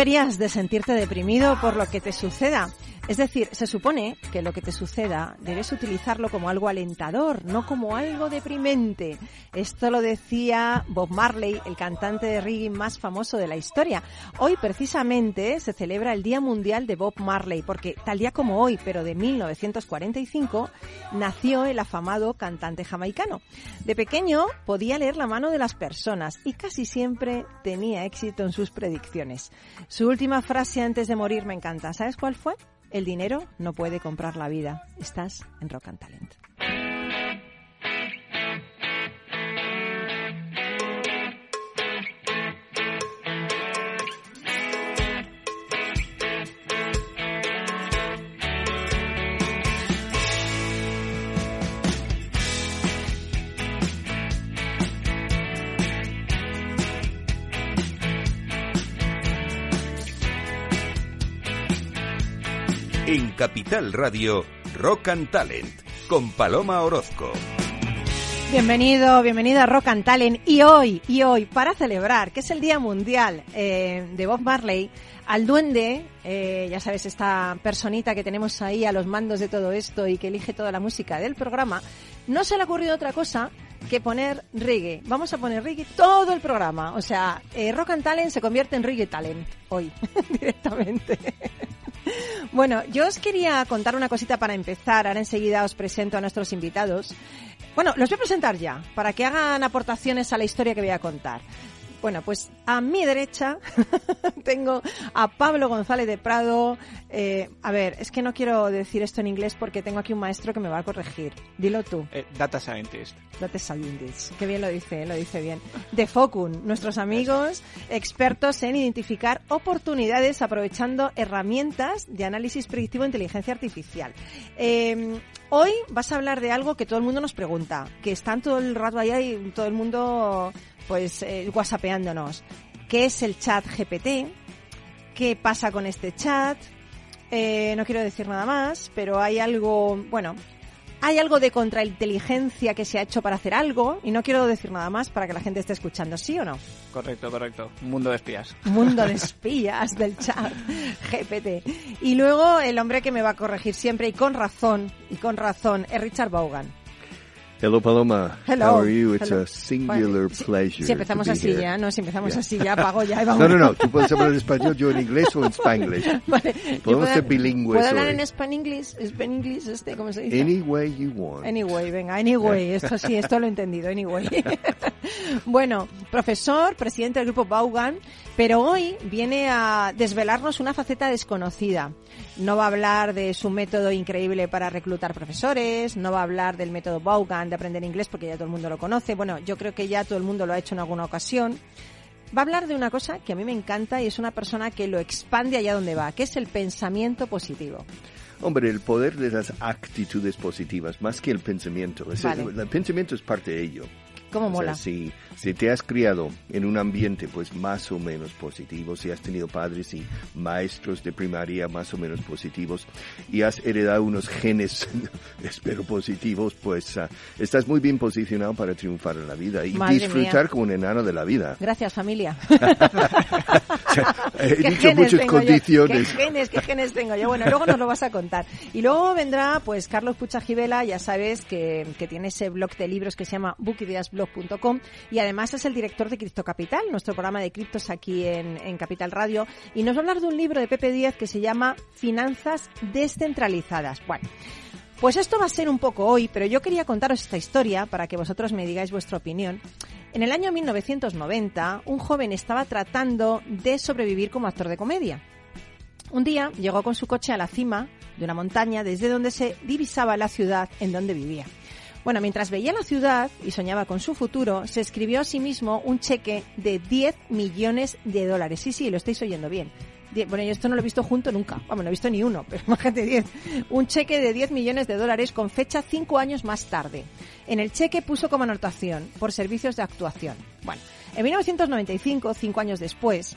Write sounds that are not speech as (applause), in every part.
Deberías de sentirte deprimido por lo que te suceda. Es decir, se supone que lo que te suceda debes utilizarlo como algo alentador, no como algo deprimente. Esto lo decía Bob Marley, el cantante de reggae más famoso de la historia. Hoy precisamente se celebra el Día Mundial de Bob Marley, porque tal día como hoy, pero de 1945, nació el afamado cantante jamaicano. De pequeño podía leer la mano de las personas y casi siempre tenía éxito en sus predicciones. Su última frase antes de morir me encanta. ¿Sabes cuál fue? El dinero no puede comprar la vida. Estás en Rock and Talent. Capital Radio, Rock and Talent, con Paloma Orozco. Bienvenido, bienvenida a Rock and Talent. Y hoy, y hoy, para celebrar, que es el Día Mundial eh, de Bob Marley, al duende, eh, ya sabes, esta personita que tenemos ahí a los mandos de todo esto y que elige toda la música del programa, no se le ha ocurrido otra cosa que poner reggae. Vamos a poner reggae todo el programa. O sea, eh, Rock and Talent se convierte en reggae talent hoy, (laughs) directamente. (laughs) Bueno, yo os quería contar una cosita para empezar. Ahora enseguida os presento a nuestros invitados. Bueno, los voy a presentar ya, para que hagan aportaciones a la historia que voy a contar. Bueno, pues a mi derecha (laughs) tengo a Pablo González de Prado. Eh, a ver, es que no quiero decir esto en inglés porque tengo aquí un maestro que me va a corregir. Dilo tú. Eh, data Scientist. Data Scientist. Qué bien lo dice, lo dice bien. De Focun, nuestros amigos expertos en identificar oportunidades aprovechando herramientas de análisis predictivo de inteligencia artificial. Eh, hoy vas a hablar de algo que todo el mundo nos pregunta, que están todo el rato allá y todo el mundo pues eh, whatsappeándonos. ¿Qué es el chat GPT? ¿Qué pasa con este chat? Eh, no quiero decir nada más, pero hay algo, bueno, hay algo de contrainteligencia que se ha hecho para hacer algo y no quiero decir nada más para que la gente esté escuchando, ¿sí o no? Correcto, correcto. Mundo de espías. Mundo de (laughs) espías del chat GPT. Y luego el hombre que me va a corregir siempre y con razón, y con razón, es Richard Vaughan. Hello, Paloma. Hello. How are you? It's Hello. a singular Bueno, si- pleasure. Si empezamos to be así here. ya, no, si empezamos Yeah. así ya, pago ya y vamos. No, no, no. Tú puedes hablar en español, yo en inglés o en spanglish. (laughs) Vale, Podemos ser bilingües ¿Puedo hablar en spanglish? ¿Spanglish este, cómo se dice? Any way you want. Anyway, venga, anyway, (laughs) esto sí, esto lo he entendido, anyway. (laughs) bueno, profesor, presidente del grupo Vaughan, pero hoy viene a desvelarnos una faceta desconocida. No va a hablar de su método increíble para reclutar profesores, no va a hablar del método Vaughan de aprender inglés porque ya todo el mundo lo conoce. Bueno, yo creo que ya todo el mundo lo ha hecho en alguna ocasión. Va a hablar de una cosa que a mí me encanta y es una persona que lo expande allá donde va, que es el pensamiento positivo. Hombre, el poder de las actitudes positivas, más que el pensamiento. Vale. El pensamiento es parte de ello. ¿Cómo O sea, mola? si, si te has criado en un ambiente pues más o menos positivo, si has tenido padres y maestros de primaria más o menos positivos y has heredado unos genes, (laughs) espero positivos, pues ah, estás muy bien posicionado para triunfar en la vida y Madre disfrutar mía. como un enano de la vida. Gracias, familia. (laughs) He ¿Qué dicho muchas yo? condiciones. ¿Qué genes, qué genes tengo yo? Bueno, luego nos lo vas a contar. Y luego vendrá, pues, Carlos Puchajivela, ya sabes que, que tiene ese blog de libros que se llama y además es el director de Cripto Capital, nuestro programa de criptos aquí en, en Capital Radio. Y nos va a hablar de un libro de Pepe Díaz que se llama Finanzas descentralizadas. Bueno. Pues esto va a ser un poco hoy, pero yo quería contaros esta historia para que vosotros me digáis vuestra opinión. En el año 1990, un joven estaba tratando de sobrevivir como actor de comedia. Un día llegó con su coche a la cima de una montaña desde donde se divisaba la ciudad en donde vivía. Bueno, mientras veía la ciudad y soñaba con su futuro, se escribió a sí mismo un cheque de 10 millones de dólares. Sí, sí, lo estáis oyendo bien. Bueno, yo esto no lo he visto junto nunca. Vamos, no he visto ni uno, (laughs) pero imagínate 10. Un cheque de 10 millones de dólares con fecha cinco años más tarde. En el cheque puso como anotación por servicios de actuación. Bueno, en 1995, cinco años después,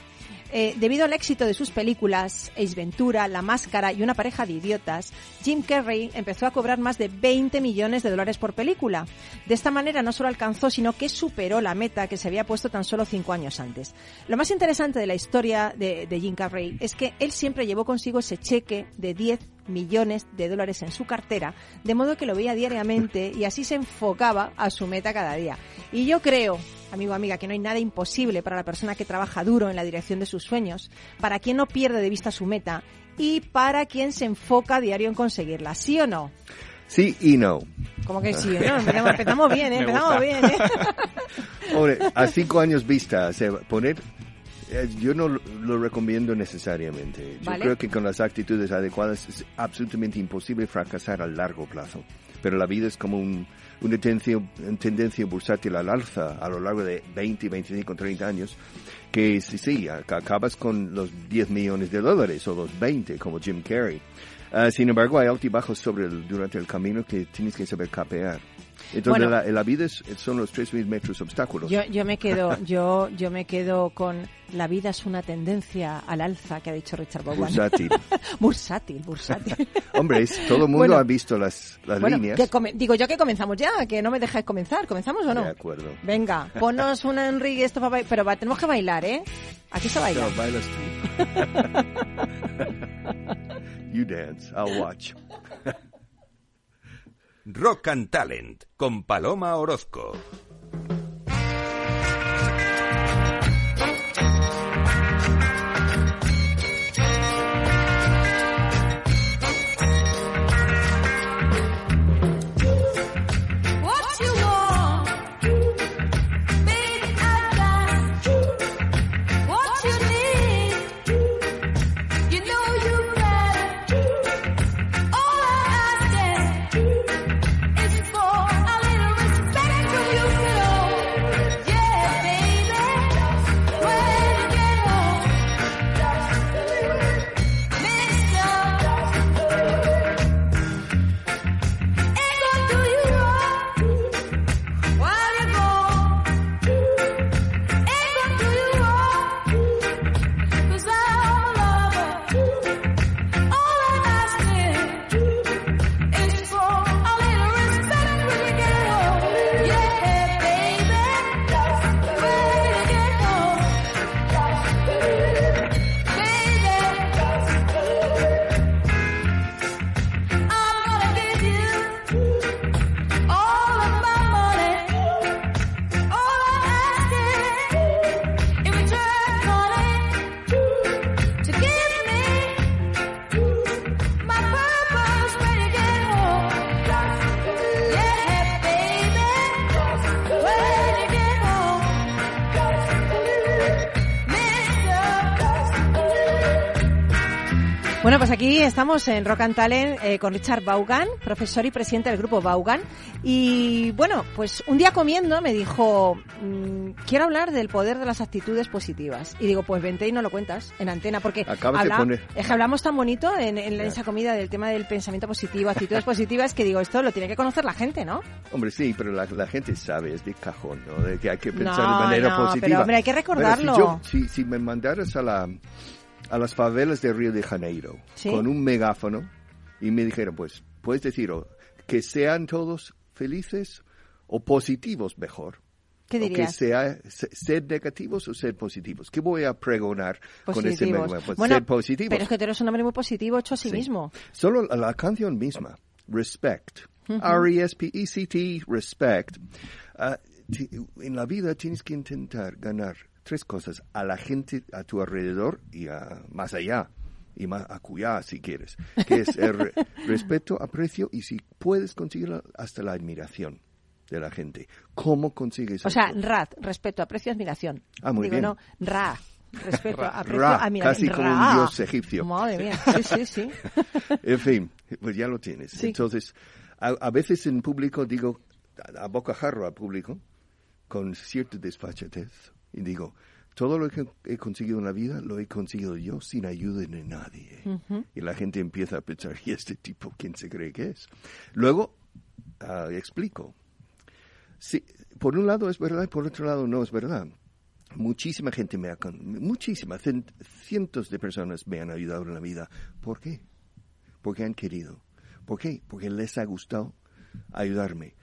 Eh, debido al éxito de sus películas, Ace Ventura, La Máscara y Una pareja de idiotas, Jim Carrey empezó a cobrar más de 20 millones de dólares por película. De esta manera no solo alcanzó, sino que superó la meta que se había puesto tan solo cinco años antes. Lo más interesante de la historia de, de Jim Carrey es que él siempre llevó consigo ese cheque de 10 millones de dólares en su cartera, de modo que lo veía diariamente y así se enfocaba a su meta cada día. Y yo creo, amigo amiga, que no hay nada imposible para la persona que trabaja duro en la dirección de sus sueños, para quien no pierde de vista su meta y para quien se enfoca a diario en conseguirla, ¿sí o no? Sí y no. Como que sí, ¿no? Empezamos, empezamos (laughs) bien, ¿eh? Me Empezamos bien, ¿eh? (laughs) Hombre, a cinco años vista, o sea, poner, yo no lo- recomiendo necesariamente. Yo Vale. creo que con las actitudes adecuadas es absolutamente imposible fracasar a largo plazo. Pero la vida es como un- una tendencia, una tendencia bursátil al alza a lo largo de 20, 25, 30 años, que sí, sí, ac- acabas con los 10 millones de dólares o los 20, como Jim Carrey. Ah, sin embargo, hay altibajos sobre el, durante el camino que tienes que saber capear. Entonces, Bueno. la, la vida es- son los 3.000 metros obstáculos. Yo, yo me quedo, yo, yo me quedo con la vida es una tendencia al alza que ha dicho Richard Vaughan. Bursátil. bursátil, bursátil. (laughs) Hombre, es- todo el mundo Bueno. ha visto las, las bueno, líneas. que come- digo yo que comenzamos ya, que no me dejáis comenzar. ¿Comenzamos o no? De acuerdo. Venga, ponnos una Enrique esto para. Pero va- tenemos que bailar, ¿eh? Aquí se baila. No, bailas tú. (laughs) you dance, I'll (laughs) watch. (laughs) Rock and Talent con Paloma Orozco. Estamos en Rock and Talent eh, con Richard Vaughan, profesor y presidente del grupo Vaughan. Y bueno, pues un día comiendo me dijo, mm, quiero hablar del poder de las actitudes positivas. Y digo, pues vente y no lo cuentas en antena, porque poner- es que hablamos tan bonito en, en esa comida del tema del pensamiento positivo, actitudes positivas, que digo, esto lo tiene que conocer la gente, ¿no? Hombre, sí, pero la, la gente sabe, es de cajón, ¿no? De que hay que pensar No, de manera no, positiva. pero, hombre, hay que Bueno, recordarlo. si, yo- si, si me mandaras a, la, a las favelas de Río de Janeiro Sí. con un megáfono y me dijeran, pues, puedes decir o que sean todos felices o positivos mejor. ¿Qué O que dirías? sea se- ser negativos o ser positivos. ¿Qué voy a pregonar con ese Positivos. megáfono? Pues Bueno, ser positivos. pero es que tú eres un hombre muy positivo hecho a sí, Sí. mismo. Solo la, la canción misma, Respect, R-E-S-P-E-C-T, Respect. Ah, ti- en la vida tienes que intentar ganar tres cosas a la gente a tu alrededor y a más allá y más acullá si quieres, que es el re- (laughs) respeto, aprecio y si puedes conseguirlo hasta la admiración de la gente. ¿Cómo consigues O sea, esto? RAD, respeto, aprecio, admiración. Ah, muy Digo, bien. no, RA, respeto, aprecio, Ra, admiración. casi como un dios egipcio. Madre mía, sí, sí, sí. (laughs) En fin, pues ya lo tienes. Sí. Entonces, a, a veces en público digo, a, a bocajarro al público, con cierta desfachatez, y digo, todo lo que he conseguido en la vida lo he conseguido yo sin ayuda de nadie. Y la gente empieza a pensar, ¿y este tipo quién se cree que es? Luego, ah, explico. Sí, por un lado es verdad y por otro lado no es verdad. muchísima gente me ha, con- muchísima, cien- cientos de personas me han ayudado en la vida. ¿Por qué? Porque han querido. ¿Por qué? Porque les ha gustado ayudarme.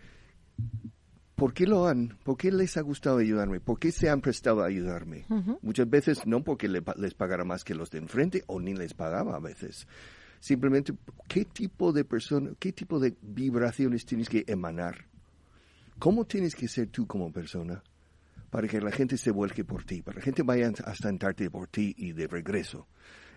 ¿Por qué lo han? ¿Por qué les ha gustado ayudarme? ¿Por qué se han prestado a ayudarme? Muchas veces no porque le les pagara más que los de enfrente o ni les pagaba a veces. Simplemente, ¿qué tipo de persona, qué tipo de vibraciones tienes que emanar? ¿Cómo tienes que ser tú como persona para que la gente se vuelque por ti, para que la gente vaya a sentarte por ti y de regreso?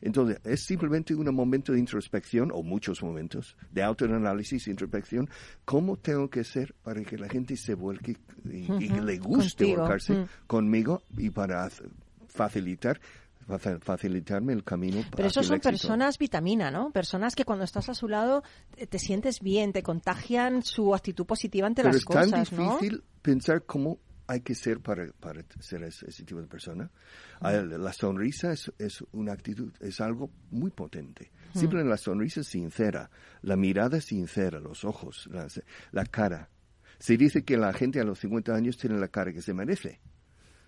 Entonces, es simplemente un momento de introspección, o muchos momentos, de autoanálisis, introspección. ¿Cómo tengo que ser para que la gente se vuelque y, y que le guste contigo, volcarse mm. conmigo y para facilitar fa- facilitarme el camino Pero el son personas vitamina, ¿no? Personas que cuando estás a su lado te, te sientes bien, te contagian su actitud positiva ante Pero las es tan cosas, ¿no? difícil pensar cómo hay que ser para, para ser ese, ese tipo de persona. La sonrisa es, es una actitud, es algo muy potente. Siempre la sonrisa es sincera, la mirada sincera, los ojos, la, la cara. Se dice que la gente a los 50 años tiene la cara que se merece.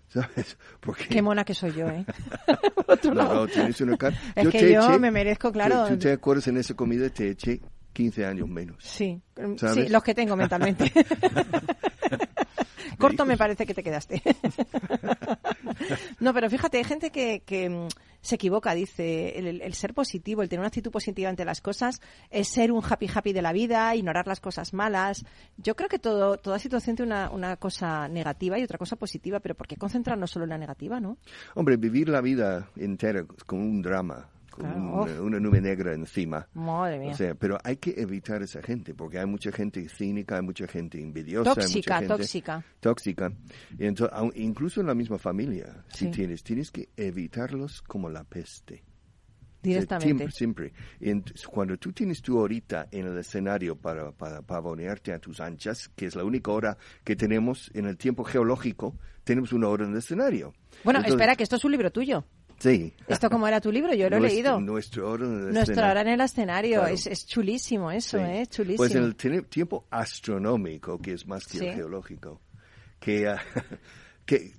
(laughs) ¿Sabes? Porque Qué mona que soy yo, ¿eh? (laughs) No, no, tienes una cara. Es que te yo me merezco, claro. ¿Tú, te acuerdas en esa comida? Te eché 15 años menos. Sí, mm, ¿Sabes? sí, los que tengo mentalmente. (laughs) Corto me parece que te quedaste. (laughs) no, pero fíjate, hay gente que, que mm, se equivoca, dice, el, el ser positivo, el tener una actitud positiva ante las cosas, es ser un happy happy de la vida, ignorar las cosas malas. Yo creo que todo, toda situación tiene una, una cosa negativa y otra cosa positiva, pero ¿por qué concentrarnos solo en la negativa, no? Hombre, vivir la vida entera con un drama, con Claro, una, nube negra encima. Madre mía. O sea, pero hay que evitar esa gente, porque hay mucha gente cínica, hay mucha gente envidiosa, hay tóxica, mucha gente tóxica. tóxica. Y incluso en la misma familia, si tienes, tienes que evitarlos como la peste. Directamente. Siempre, cuando tú tienes tu horita en el escenario para, para pavonearte a tus anchas, que es la única hora que tenemos en el tiempo geológico, tenemos una hora en el escenario. Bueno, Entonces- espera, que esto es un libro tuyo. Sí. ¿Esto cómo era tu libro? Yo lo he Nuestro- leído. Nuestro hora en el Nuestra escenario. hora en el escenario. Claro. Es, es chulísimo eso, Sí. ¿eh? Chulísimo. Pues en el tiempo astronómico, que es más que Sí. el geológico, que, ah, (laughs) que-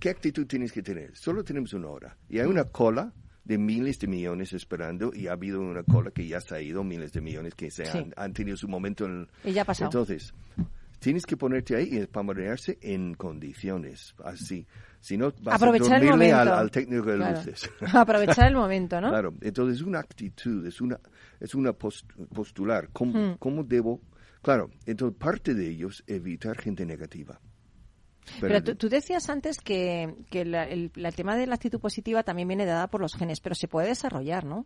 ¿qué actitud tienes que tener? Solo tenemos una hora. Y hay una cola de miles de millones esperando y ha habido una cola que ya se ha ido, miles de millones que se Sí. han, han tenido su momento en el... Y ya ha pasado. Entonces, tienes que ponerte ahí y pavonearse en condiciones, así. Si no, vas Aprovechar a el dormirle momento. al, al técnico de Claro. luces. (laughs) Aprovechar el momento, ¿no? Claro, entonces es una actitud, es una, es una post- postular. ¿Cómo, Hmm. cómo debo? Claro, entonces parte de ellos evitar gente negativa. Pero tú, tú decías antes que, que la- el, la tema de la actitud positiva también viene dada por los genes, pero se puede desarrollar, ¿no?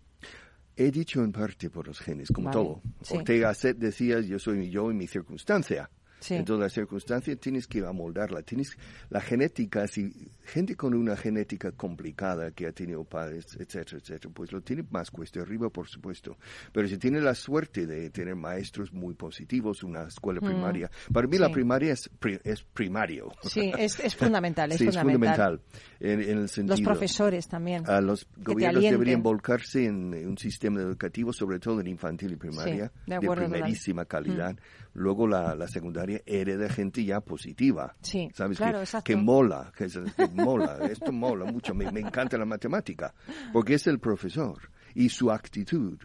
He dicho en parte por los genes, como Vale, todo. sí. Ortega Set decía, yo soy yo y mi circunstancia. Sí. Entonces la circunstancia tienes que amoldarla. Tienes la genética, si gente con una genética complicada que ha tenido padres, etcétera, etcétera, pues lo tiene más cuesta arriba, por supuesto. Pero si tiene la suerte de tener maestros muy positivos, una escuela primaria. Para mí la Mm. Primaria es, pri- es primario. Sí, (laughs) es, es fundamental, es sí, es fundamental. fundamental. En, en el sentido. Los profesores también. A los gobiernos deberían volcarse en un sistema educativo, sobre todo en infantil y primaria, de acuerdo, total. primerísima calidad. Luego la, la secundaria hereda gente ya positiva. Sí, ¿Sabes? claro, que, que mola, que, que mola, (laughs) esto mola mucho, me, me encanta la matemática, porque es el profesor y su actitud.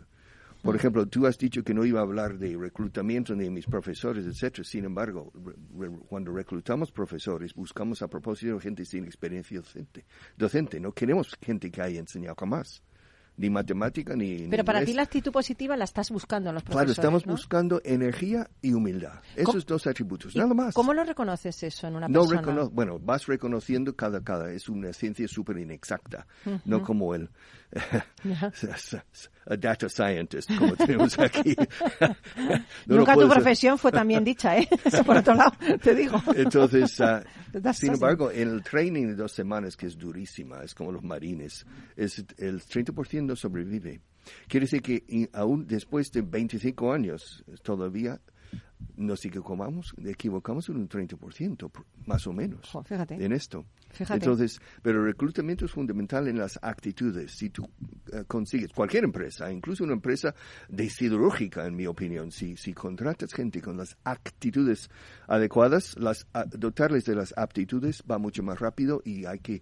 Por ejemplo, tú has dicho que no iba a hablar de reclutamiento ni de mis profesores, etcétera. Sin embargo, re- re- cuando reclutamos profesores, buscamos a propósito gente sin experiencia docente. Docente, no queremos gente que haya enseñado jamás, ni matemática ni. ni Pero para ti inglés. la actitud positiva la estás buscando en los Claro, profesores, estamos ¿no? buscando energía y humildad. Esos dos atributos, ¿Y nada más. ¿Cómo lo reconoces eso en una No persona? bueno, vas reconociendo cada, cada, es una ciencia súper inexacta, no como el, (laughs) a data scientist, como (laughs) tenemos aquí. (laughs) No Nunca tu profesión fue tan bien dicha, ¿eh? Eso por otro lado, te digo. Entonces, That's sin embargo, en el training de dos semanas, que es durísima, es como los marines, es el 30% sobrevive. Quiere decir que aún después de 25 años, todavía nos equivocamos, equivocamos en un 30%, por- más o menos, Jo, fíjate. en esto. Fíjate. Entonces, pero el reclutamiento es fundamental en las actitudes. Si tú eh, consigues, cualquier empresa, incluso una empresa de siderúrgica, en mi opinión, si, si contratas gente con las actitudes adecuadas, las, dotarles de las aptitudes va mucho más rápido y hay que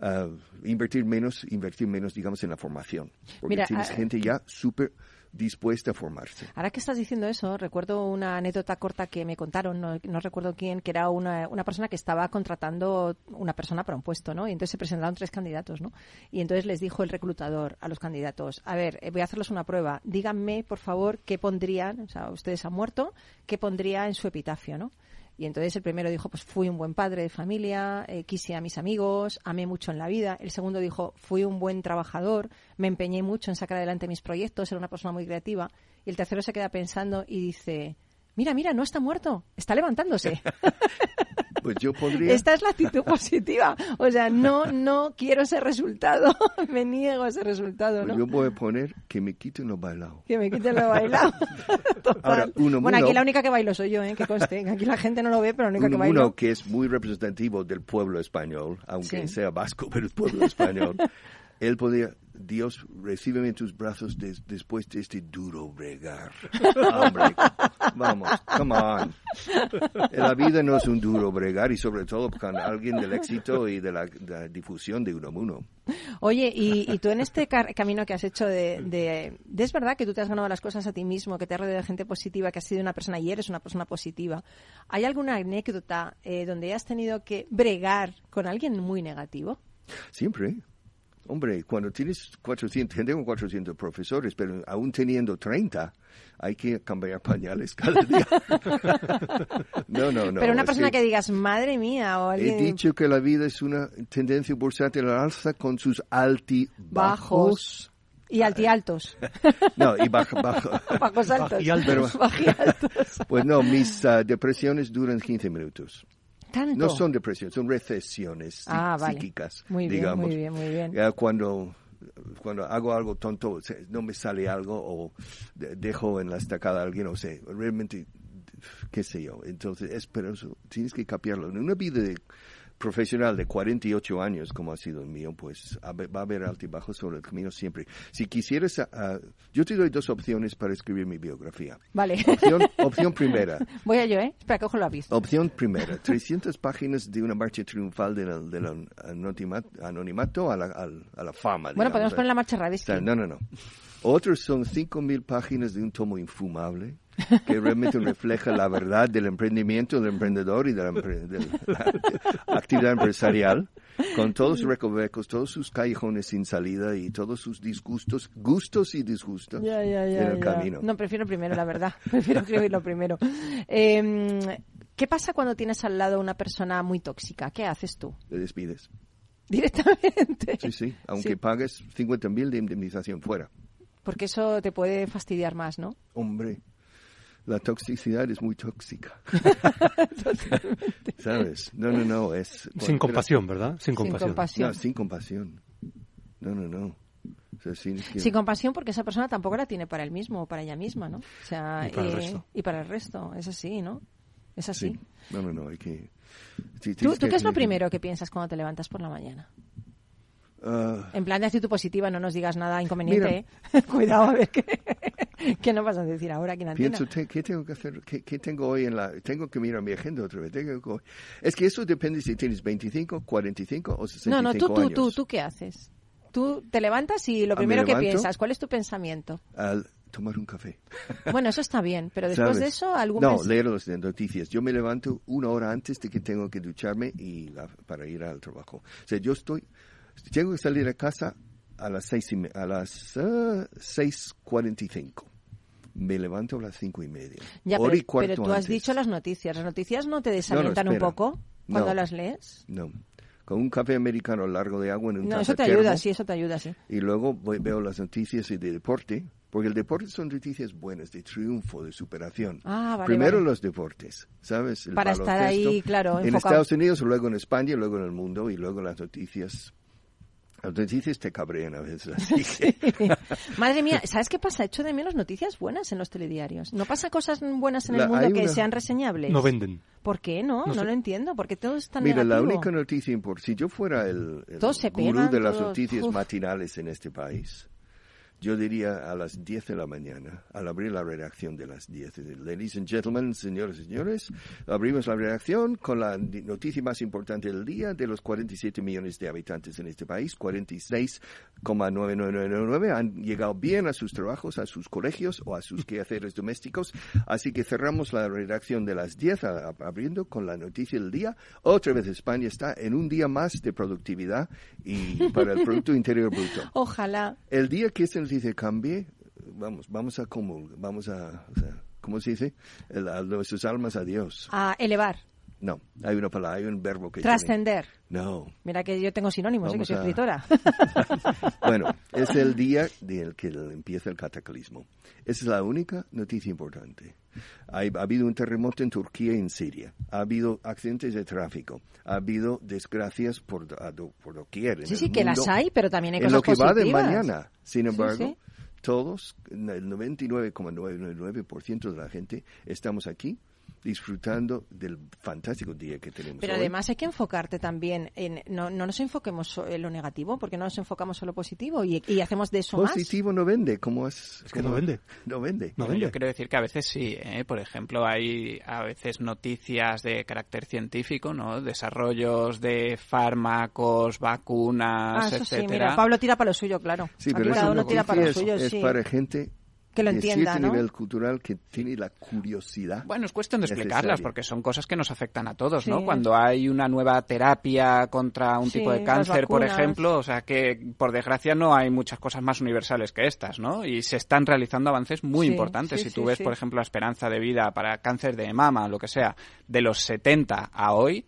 ah, invertir menos, invertir menos, digamos, en la formación. Porque Mira, tienes ah, gente ya súper dispuesta a formarse. Ahora que estás diciendo eso, recuerdo una anécdota corta que me contaron, no, no recuerdo quién, que era una, una persona que estaba contratando una persona para un puesto, ¿no? Y entonces se presentaron tres candidatos, ¿no? Y entonces les dijo el reclutador a los candidatos, a ver, eh, voy a hacerles una prueba, díganme, por favor, qué pondrían, o sea, ustedes han muerto, qué pondría en su epitafio, ¿no? Y entonces el primero dijo, pues fui un buen padre de familia, eh, quise a mis amigos, amé mucho en la vida. El segundo dijo, fui un buen trabajador, me empeñé mucho en sacar adelante mis proyectos, era una persona muy creativa. Y el tercero se queda pensando y dice, mira, mira, no está muerto, está levantándose. (laughs) Pues yo podría... Esta es la actitud positiva. O sea, no, no quiero ese resultado, (laughs) me niego a ese resultado, pues yo voy a poner que me quiten los bailados. Que me quiten lo bailado. (laughs) Total. Ahora, uno, bueno, uno. aquí la única que bailo soy yo, ¿eh? que conste. Aquí la gente no lo ve, pero la única uno, que bailo. uno que es muy representativo del pueblo español, aunque Sí. sea vasco, pero el pueblo español. Él podía, Dios, recíbeme en tus brazos des- después de este duro bregar. (laughs) Hombre, vamos, come on. La vida no es un duro bregar y sobre todo con alguien del éxito y de la, de la difusión de uno a uno. Oye, y, y tú en este car- camino que has hecho de, de, de- Es verdad que tú te has ganado las cosas a ti mismo, que te has rodeado de gente positiva, que has sido una persona y eres una persona positiva. ¿Hay alguna anécdota eh, donde has tenido que bregar con alguien muy negativo? Siempre. Hombre, cuando tienes 400, tengo 400 profesores, pero aún teniendo 30, hay que cambiar pañales cada día. (laughs) no, no, no. Pero una persona que... digas, madre mía, o He alguien... dicho que la vida es una tendencia bursátil al alza con sus altibajos. Bajos. Y altialtos. (laughs) No, y baja, baja. (laughs) Bajos altos. Bajialtos. Bajialtos. Pues no, mis ah, depresiones duran 15 minutos. Tanto. No son depresiones, son recesiones Ah, vale. psíquicas, Muy bien, digamos. muy bien, muy bien. Ya cuando, cuando hago algo tonto, no me sale algo o de- dejo en la estacada a alguien, o sea, realmente, qué sé yo. Entonces, es pero eso, tienes que cambiarlo. En una vida de- profesional de 48 años, como ha sido el mío, pues va a haber altibajos sobre el camino siempre. Si quisieras, ah, yo te doy dos opciones para escribir mi biografía. Vale. Opción, (laughs) opción primera. Voy a yo, ¿eh? Espera, cojo el lápiz. Opción primera, 300 páginas de una marcha triunfal del, anonima- anonimato a la, a la fama. Bueno, digamos. podemos poner la marcha O sea, Radisky. no, no, no. Otros son 5.000 páginas de un tomo infumable que realmente refleja la verdad del emprendimiento del emprendedor y de la, de la (laughs) actividad empresarial, con todos sus recovecos, todos sus callejones sin salida y todos sus disgustos, gustos y disgustos Ya, ya, ya, en el ya. camino. No, prefiero primero, la verdad. (laughs) Prefiero escribirlo primero. Eh, ¿Qué pasa cuando tienes al lado una persona muy tóxica? ¿Qué haces tú? Te despides. (laughs) Directamente. Sí, sí, aunque Sí. pagues 50.000 de indemnización fuera. Porque eso te puede fastidiar más, ¿no? Hombre, la toxicidad es muy tóxica. (laughs) ¿Sabes? No, no, no, es... Sin compasión, ¿verdad? Sin compasión. compasión. No, sin compasión. No, no, no. O sea, tienes que- Sin compasión porque esa persona tampoco la tiene para él mismo o para ella misma, ¿no? O sea, Y para el eh, resto. y para el resto, es así, ¿no? Es así. Sí. No, no, no, hay que... sí, ¿Tú, tienes tú que- qué es lo primero que piensas cuando te levantas por la mañana? Ah, En plan de actitud positiva, no nos digas nada inconveniente, Mira. ¿eh? (laughs) Cuidado, a ver qué, (laughs) qué nos vas a decir ahora aquí en. Pienso, te- ¿qué tengo que hacer? ¿Qué, qué tengo hoy en la...? Tengo que mirar mi agenda otra vez. Tengo que- Es que eso depende si tienes 25, 45 o 65 No, no, tú, tú, años. tú, tú, ¿qué haces? Tú te levantas y lo Ah, me primero que piensas, ¿cuál es tu pensamiento? Al tomar un café. (laughs) Bueno, eso está bien, pero después ¿Sabes? de eso, algún No, leer las noticias. Yo me levanto una hora antes de que tengo que ducharme y la- para ir al trabajo. O sea, yo estoy... Tengo que salir a casa a las seis y a las ah, 6.45. Me levanto a las cinco y media. Ya, Hora y pero, cuarto pero tú has antes. dicho las noticias. ¿Las noticias no te desalientan un espera. poco cuando No. las lees? No. Con un café americano largo de agua en un No, eso te taza ayuda, termo, sí, eso te ayuda, sí. Y luego voy- veo las noticias de deporte, porque el deporte son noticias buenas, de triunfo, de superación. Ah, vale, Primero vale. los deportes, ¿sabes? El Para estar ahí, claro, En enfocado. Estados Unidos, luego en España, luego en el mundo, y luego las noticias noticias te cabrean a veces. (laughs) así que- Madre mía, ¿sabes qué pasa? Echo de menos noticias buenas en los telediarios. ¿No pasa cosas buenas en La- el mundo que una- sean reseñables? No venden. ¿Por qué no? No, No sé. lo entiendo. ¿Por qué todo es tan Mira, la única noticia importante, si yo fuera el, el gurú pegan, de las todos- noticias uf. matinales en este país, yo diría a las 10 de la mañana, al abrir la redacción de las 10, eh, ladies and gentlemen, señores y señores, abrimos la redacción con la noticia más importante del día de los 47 millones de habitantes en este país, 46,9999 han llegado bien a sus trabajos, a sus colegios o a sus quehaceres domésticos, así que cerramos la redacción de las 10 a- a- abriendo con la noticia del día. Otra vez España está en un día más de productividad y para el Producto Interior Bruto. (laughs) Ojalá. El día que esta noticia cambie, vamos, vamos a como, vamos a, o sea, ¿cómo se dice? El- a nuestras almas a Dios. A elevar. No, hay una palabra, hay un verbo que tiene- Trascender. No. Mira que yo tengo sinónimos, ¿eh? que soy a- escritora. (laughs) Bueno, (laughs) es el día del que empieza el cataclismo. Esa es la única noticia importante. Ha habido un terremoto en Turquía y en Siria. Ha habido accidentes de tráfico. Ha habido desgracias por, do- por doquier. Sí, sí, que las hay, pero también hay en cosas lo que va de positivas. mañana. Sin Sí, embargo, sí. todos, el 99,99% de la gente, estamos aquí disfrutando del fantástico día que tenemos Pero hoy. además hay que enfocarte también en... No, no nos enfoquemos en lo negativo, porque no nos enfocamos en lo positivo y, y hacemos de eso más. Positivo no vende, ¿cómo es? Es que no vende. (laughs) No vende. No vende. yo quiero decir que a veces sí, ¿eh? por ejemplo, hay a veces noticias de carácter científico, ¿no? Desarrollos de fármacos, vacunas, Ah, eso sí, etcétera. mira, Pablo tira para lo suyo, claro. Sí, Aquí pero cada uno tira para lo suyo, es, es sí. para gente Que lo entienda, cierto ¿no? nivel cultural que tiene la curiosidad. Bueno, es cuestión de explicarlas Necesaria. porque son cosas que nos afectan a todos, Sí. ¿no? Cuando hay una nueva terapia contra un Sí, tipo de cáncer, por ejemplo, o sea que por desgracia no hay muchas cosas más universales que estas, ¿no? Y se están realizando avances muy Sí, importantes. sí, si tú sí, ves, sí. por ejemplo, la esperanza de vida para cáncer de mama, lo que sea, de los 70 a hoy,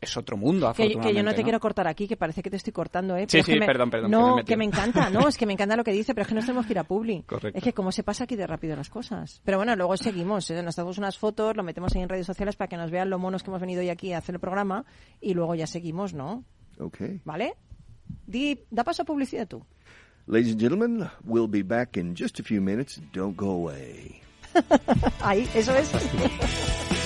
es otro mundo, Que, que yo no afortunadamente, te quiero cortar aquí, que parece que te estoy cortando, ¿eh? Sí, Pero es sí, que me- perdón, perdón, que me No, que, me encanta, no, es que me encanta lo que dice, pero es que nos tenemos que ir a Publi. Correcto. Es que como se pasa aquí de rápido las cosas. Pero bueno, luego seguimos, ¿eh? nos damos unas fotos, lo metemos ahí en redes sociales para que nos vean lo monos que hemos venido hoy aquí a hacer el programa y luego ya seguimos, ¿no? Ok. ¿Vale? Di, da paso a publicidad tú. Ladies and gentlemen, we'll be back in just a few minutes. Don't go away. (laughs) Ahí, eso es. (laughs)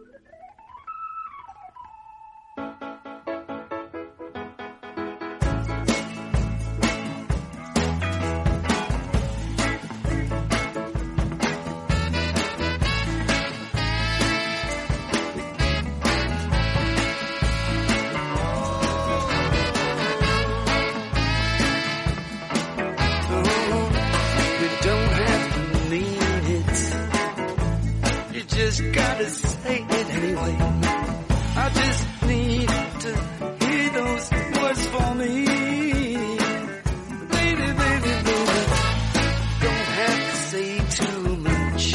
Say too much.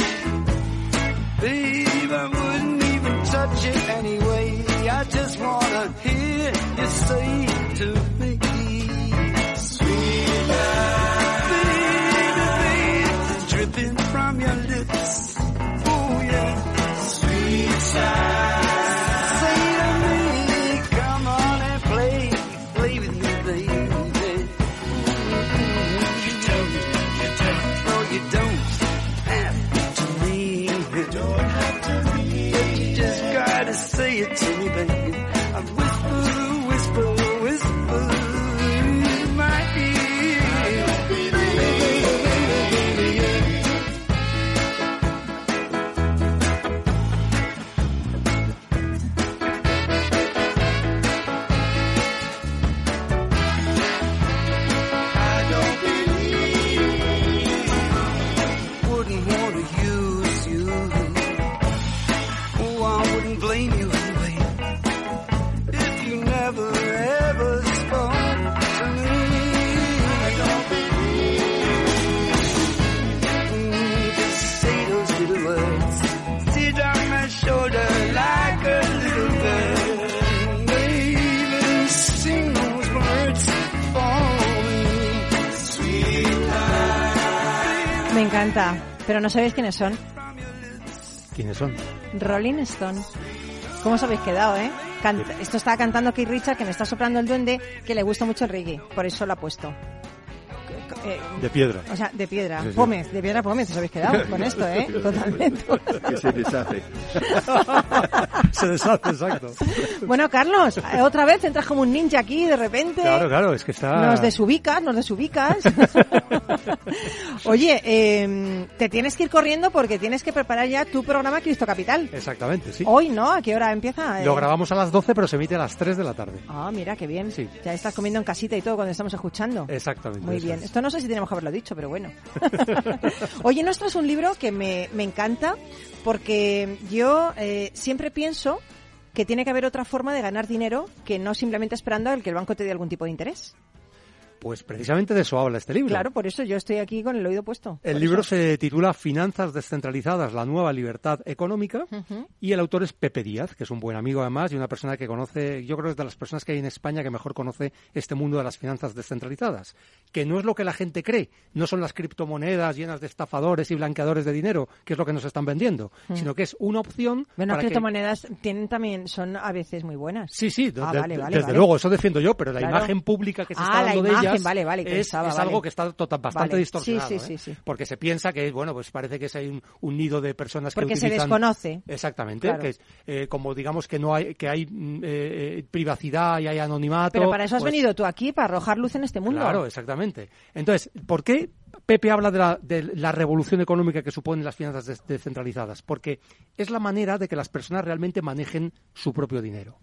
Babe, I wouldn't even touch it anyway. I just wanna hear you say Pero no sabéis quiénes son. ¿Quiénes son? Rolling Stone. ¿Cómo os habéis quedado, eh? Canta- Esto estaba cantando Keith Richard, que me está soplando el duende, que le gusta mucho el reggae. Por eso lo ha puesto. Eh, De piedra. o sea, de piedra. Sí, sí. Pómez, de piedra Pómez. Os habéis quedado con esto, ¿eh? (laughs) Totalmente. Que se deshace. (laughs) Se deshace, exacto. Bueno, Carlos, eh, otra vez entras como un ninja aquí de repente. Claro, claro, es que está... Nos desubicas, nos desubicas. (laughs) Oye, eh, te tienes que ir corriendo porque tienes que preparar ya tu programa Cristo Capital. Exactamente, sí. Hoy, ¿no? ¿A qué hora empieza? Lo Eh, grabamos a las 12, pero se emite a las 3 de la tarde. Ah, mira, qué bien. Sí. Ya estás comiendo en casita y todo cuando estamos escuchando. Exactamente. Muy bien. es. Esto no sé si tenemos que haberlo dicho, pero bueno. (laughs) Oye, nos traes un libro que me, me encanta porque yo eh, siempre pienso que tiene que haber otra forma de ganar dinero que no simplemente esperando al que el banco te dé algún tipo de interés. Pues precisamente de eso habla este libro. Claro, por eso yo estoy aquí con el oído puesto. El libro eso. se titula Finanzas descentralizadas, la nueva libertad económica y el autor es Pepe Díaz, que es un buen amigo además y una persona que conoce, yo creo que es de las personas que hay en España que mejor conoce este mundo de las finanzas descentralizadas, que no es lo que la gente cree, no son las criptomonedas llenas de estafadores y blanqueadores de dinero, que es lo que nos están vendiendo, sino que es una opción. Bueno, las para que- criptomonedas tienen también, son a veces muy buenas. Sí, sí, Ah, de- vale, vale, desde vale. luego, eso defiendo yo, pero la Claro. imagen pública que se Ah, está dando de imagen, ellas vale, vale, que es, pensaba, es vale. algo que está tota- bastante distorsionado. Sí, sí, ¿eh? sí. Porque se piensa que, bueno, pues parece que es un, un nido de personas que Porque se utilizan... desconoce. Exactamente, Claro. que es, eh, como digamos que no hay, que hay mm, eh, eh, privacidad y hay anonimato. Pero para eso has pues- venido tú aquí, para arrojar luz en este mundo. Claro, exactamente. Entonces, ¿por qué Pepe habla de la, de la revolución económica que suponen las finanzas des- descentralizadas? Porque es la manera de que las personas realmente manejen su propio dinero.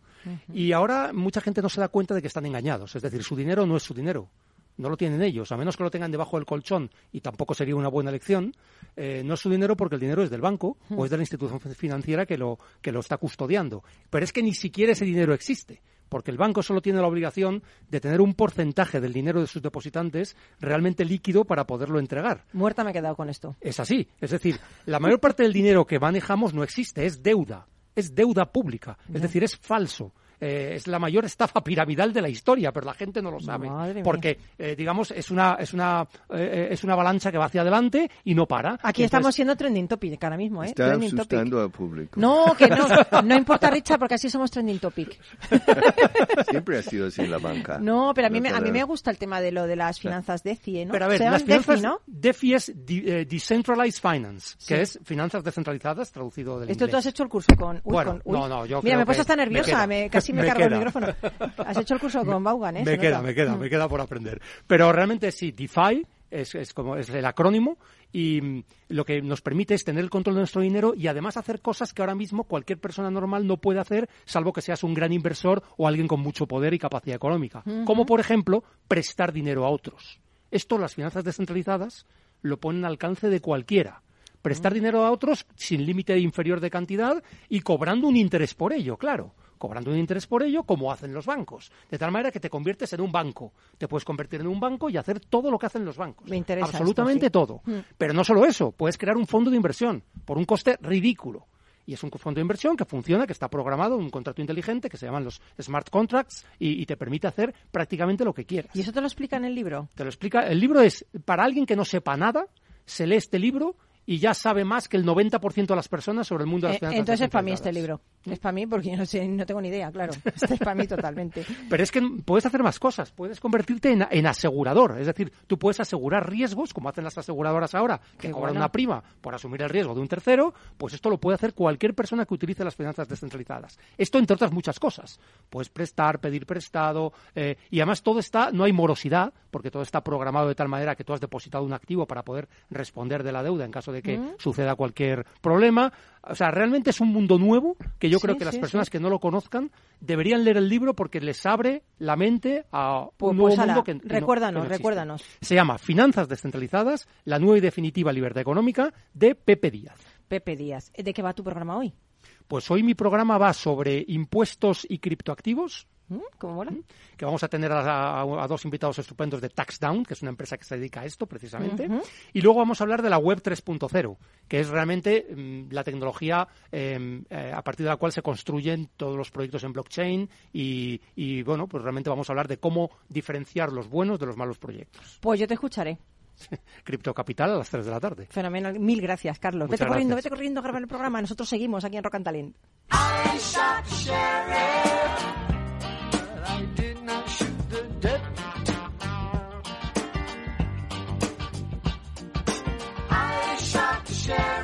Y ahora mucha gente no se da cuenta de que están engañados. Es decir, su dinero no es su dinero. No lo tienen ellos, a menos que lo tengan debajo del colchón, y tampoco sería una buena elección. eh, no es su dinero porque el dinero es del banco o es de la institución financiera que lo, que lo está custodiando. Pero es que ni siquiera ese dinero existe porque el banco solo tiene la obligación de tener un porcentaje del dinero de sus depositantes realmente líquido para poderlo entregar. Muerta me he quedado con esto. Es así. Es decir, la mayor parte del dinero que manejamos no existe, es deuda. Es deuda pública. Es decir, es falso. Eh, es la mayor estafa piramidal de la historia, pero la gente no lo sabe. Madre porque, eh, digamos, es una, es, una, eh, es una avalancha que va hacia adelante y no para. Aquí Y estamos entonces- siendo trending topic ahora mismo, ¿eh? Está trending asustando topic. al público. No, que no. (laughs) No importa, Richard, porque así somos trending topic. (laughs) Siempre ha sido así la banca. No, pero a mí, me, a mí me gusta el tema de lo de las finanzas DEFI, ¿no? Pero a ver, las finanzas DeFi, ¿no? DeFi es de- eh, Decentralized Finance, Sí. que es finanzas descentralizadas, traducido del Esto tú inglés. has hecho el curso con... Uy, Bueno, con- uy. no, no, yo Mira, creo me he puesto hasta nerviosa, me, casi me, Me cargo el queda. micrófono. Has hecho el curso con Vaughan, ¿eh? me queda, me queda, me queda por aprender. Pero realmente sí, DeFi es, es como es el acrónimo y mm, lo que nos permite es tener el control de nuestro dinero y además hacer cosas que ahora mismo cualquier persona normal no puede hacer, salvo que seas un gran inversor o alguien con mucho poder y capacidad económica. Como por ejemplo, prestar dinero a otros. Esto las finanzas descentralizadas lo ponen al alcance de cualquiera. prestar dinero a otros sin límite inferior de cantidad y cobrando un interés por ello, claro. Cobrando un interés por ello, como hacen los bancos. De tal manera que te conviertes en un banco. Te puedes convertir en un banco y hacer todo lo que hacen los bancos. Me interesa esto, Absolutamente sí. todo. Mm. Pero no solo eso, puedes crear un fondo de inversión por un coste ridículo. Y es un fondo de inversión que funciona, que está programado, un contrato inteligente que se llaman los smart contracts y, y te permite hacer prácticamente lo que quieras. ¿Y eso te lo explica en el libro? Te lo explica. El libro es para alguien que no sepa nada, se lee este libro y ya sabe más que el 90% de las personas sobre el mundo de las Eh, finanzas entonces es para mí este libro. Es para mí porque yo no sé, no tengo ni idea, claro. Este es para mí totalmente. (laughs) Pero es que puedes hacer más cosas. Puedes convertirte en, en asegurador. Es decir, tú puedes asegurar riesgos, como hacen las aseguradoras ahora, que Qué cobran bueno. una prima por asumir el riesgo de un tercero. Pues esto lo puede hacer cualquier persona que utilice las finanzas descentralizadas. Esto, entre otras muchas cosas. Puedes prestar, pedir prestado. eh, y además todo está, no hay morosidad, porque todo está programado de tal manera que tú has depositado un activo para poder responder de la deuda en caso de que Mm. suceda cualquier problema. O sea, realmente es un mundo nuevo que yo Sí, creo que las personas sí. que no lo conozcan deberían leer el libro porque les abre la mente a Pues, un nuevo pues, ala, mundo que, que no- recuérdanos, que no recuérdanos. Se llama Finanzas descentralizadas, la nueva y definitiva libertad económica de Pepe Díaz. Pepe Díaz. ¿De qué va tu programa hoy? Pues hoy mi programa va sobre impuestos y criptoactivos. ¿Cómo mola? que vamos a tener a, a- a dos invitados estupendos de TaxDown, que es una empresa que se dedica a esto precisamente. Y luego vamos a hablar de la web 3.0, que es realmente mm, la tecnología eh, eh, a partir de la cual se construyen todos los proyectos en blockchain y, y, bueno, pues realmente vamos a hablar de cómo diferenciar los buenos de los malos proyectos. Pues yo te escucharé. (laughs) Criptocapital a las 3 de la tarde. Fenomenal. Mil gracias, Carlos. Muchas vete corriendo, vete corriendo a grabar el programa. Nosotros seguimos aquí en Rock and Talent. share.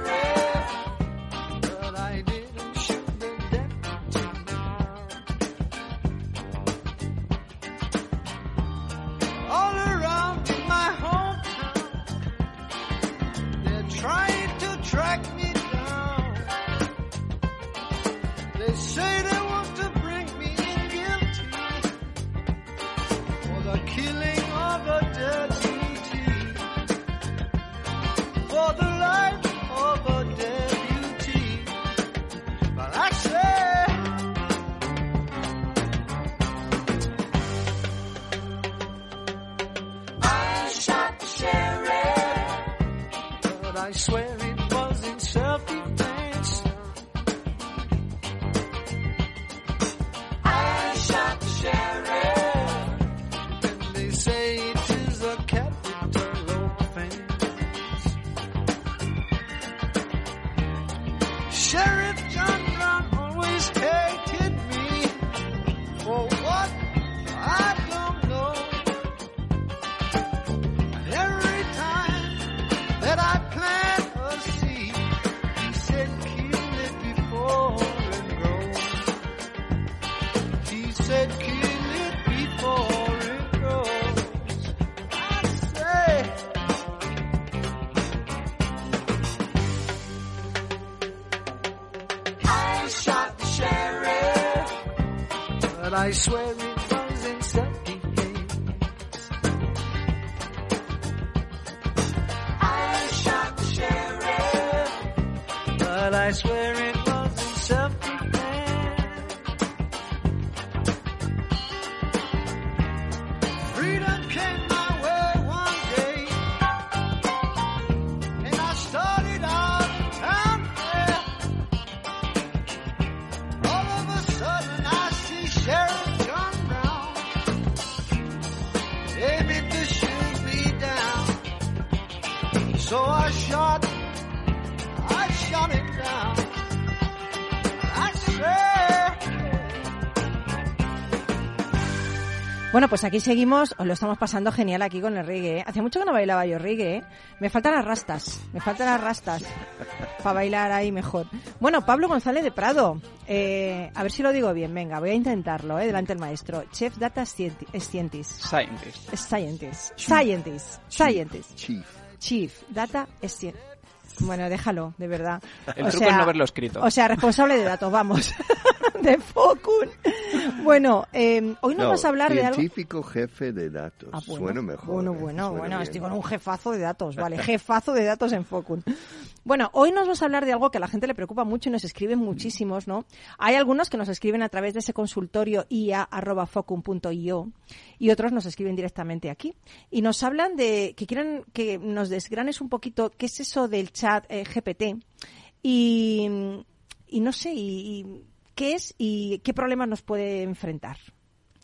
Pues aquí seguimos, os lo estamos pasando genial aquí con el reggae. ¿eh? Hace mucho que no bailaba yo reggae. ¿eh? Me faltan las rastas, me faltan las rastas (laughs) para bailar ahí mejor. Bueno, Pablo González de Prado, eh, a ver si lo digo bien, venga, voy a intentarlo, ¿eh? delante del maestro. Chef Data Scienti- Scientist. Scientist. Scientist. Scientist. Scientist. Chief. Chief Data Scientist. Bueno, déjalo, de verdad. El truco es no verlo escrito. O sea, responsable de datos, vamos. (laughs) de Focun. Bueno, eh, hoy nos No, vas a hablar de algo... científico jefe de datos. Ah, bueno. Suena mejor. Bueno, ¿eh? bueno, Suena bueno, bien. estoy con un jefazo de datos, vale, jefazo de datos en Focus. Bueno, hoy nos vas a hablar de algo que a la gente le preocupa mucho y nos escriben muchísimos, ¿no? Hay algunos que nos escriben a través de ese consultorio ia.focum.io y otros nos escriben directamente aquí. Y nos hablan de que quieren que nos desgranes un poquito qué es eso del chat eh, GPT y, y no sé, y, y qué es y qué problemas nos puede enfrentar.